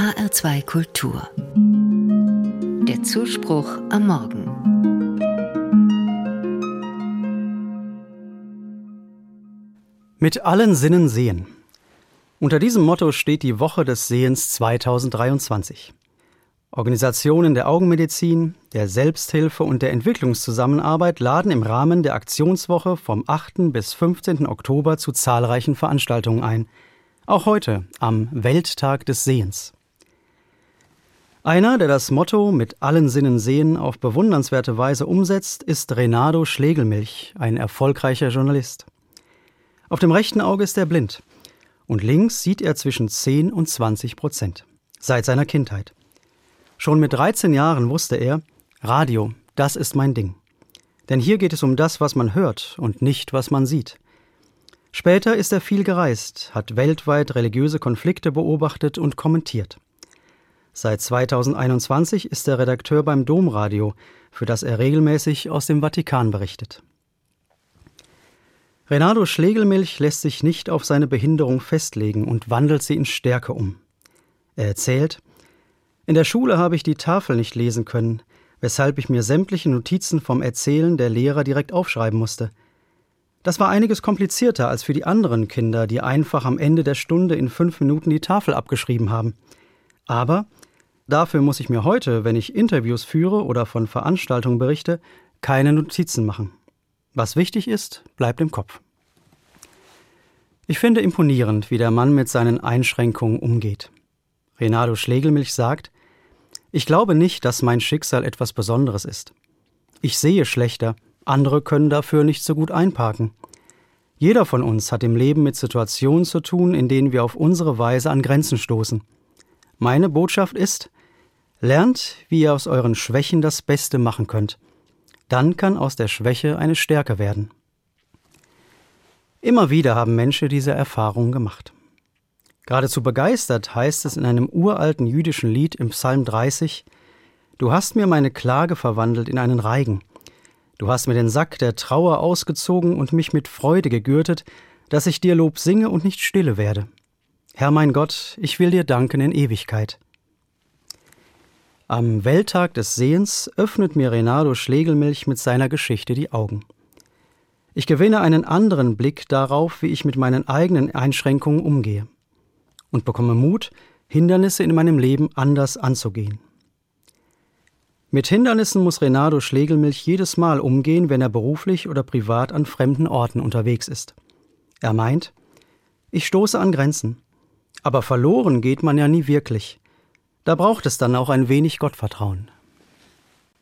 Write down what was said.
HR2 Kultur. Der Zuspruch am Morgen. Mit allen Sinnen sehen. Unter diesem Motto steht die Woche des Sehens 2023. Organisationen der Augenmedizin, der Selbsthilfe und der Entwicklungszusammenarbeit laden im Rahmen der Aktionswoche vom 8. bis 15. Oktober zu zahlreichen Veranstaltungen ein. Auch heute am Welttag des Sehens. Einer, der das Motto mit allen Sinnen sehen auf bewundernswerte Weise umsetzt, ist Renato Schlegelmilch, ein erfolgreicher Journalist. Auf dem rechten Auge ist er blind und links sieht er zwischen 10 und 20 Prozent. Seit seiner Kindheit. Schon mit 13 Jahren wusste er, Radio, das ist mein Ding. Denn hier geht es um das, was man hört und nicht, was man sieht. Später ist er viel gereist, hat weltweit religiöse Konflikte beobachtet und kommentiert. Seit 2021 ist er Redakteur beim Domradio, für das er regelmäßig aus dem Vatikan berichtet. Renato Schlegelmilch lässt sich nicht auf seine Behinderung festlegen und wandelt sie in Stärke um. Er erzählt, in der Schule habe ich die Tafel nicht lesen können, weshalb ich mir sämtliche Notizen vom Erzählen der Lehrer direkt aufschreiben musste. Das war einiges komplizierter als für die anderen Kinder, die einfach am Ende der Stunde in fünf Minuten die Tafel abgeschrieben haben. Aber dafür muss ich mir heute, wenn ich Interviews führe oder von Veranstaltungen berichte, keine Notizen machen. Was wichtig ist, bleibt im Kopf. Ich finde imponierend, wie der Mann mit seinen Einschränkungen umgeht. Renato Schlegelmilch sagt, ich glaube nicht, dass mein Schicksal etwas Besonderes ist. Ich sehe schlechter, andere können dafür nicht so gut einparken. Jeder von uns hat im Leben mit Situationen zu tun, in denen wir auf unsere Weise an Grenzen stoßen. Meine Botschaft ist, lernt, wie ihr aus euren Schwächen das Beste machen könnt. Dann kann aus der Schwäche eine Stärke werden. Immer wieder haben Menschen diese Erfahrung gemacht. Geradezu begeistert heißt es in einem uralten jüdischen Lied im Psalm 30, Du hast mir meine Klage verwandelt in einen Reigen. Du hast mir den Sack der Trauer ausgezogen und mich mit Freude gegürtet, dass ich dir Lob singe und nicht stille werde. Herr mein Gott, ich will dir danken in Ewigkeit. Am Welttag des Sehens öffnet mir Renato Schlegelmilch mit seiner Geschichte die Augen. Ich gewinne einen anderen Blick darauf, wie ich mit meinen eigenen Einschränkungen umgehe und bekomme Mut, Hindernisse in meinem Leben anders anzugehen. Mit Hindernissen muss Renato Schlegelmilch jedes Mal umgehen, wenn er beruflich oder privat an fremden Orten unterwegs ist. Er meint, ich stoße an Grenzen. Aber verloren geht man ja nie wirklich. Da braucht es dann auch ein wenig Gottvertrauen.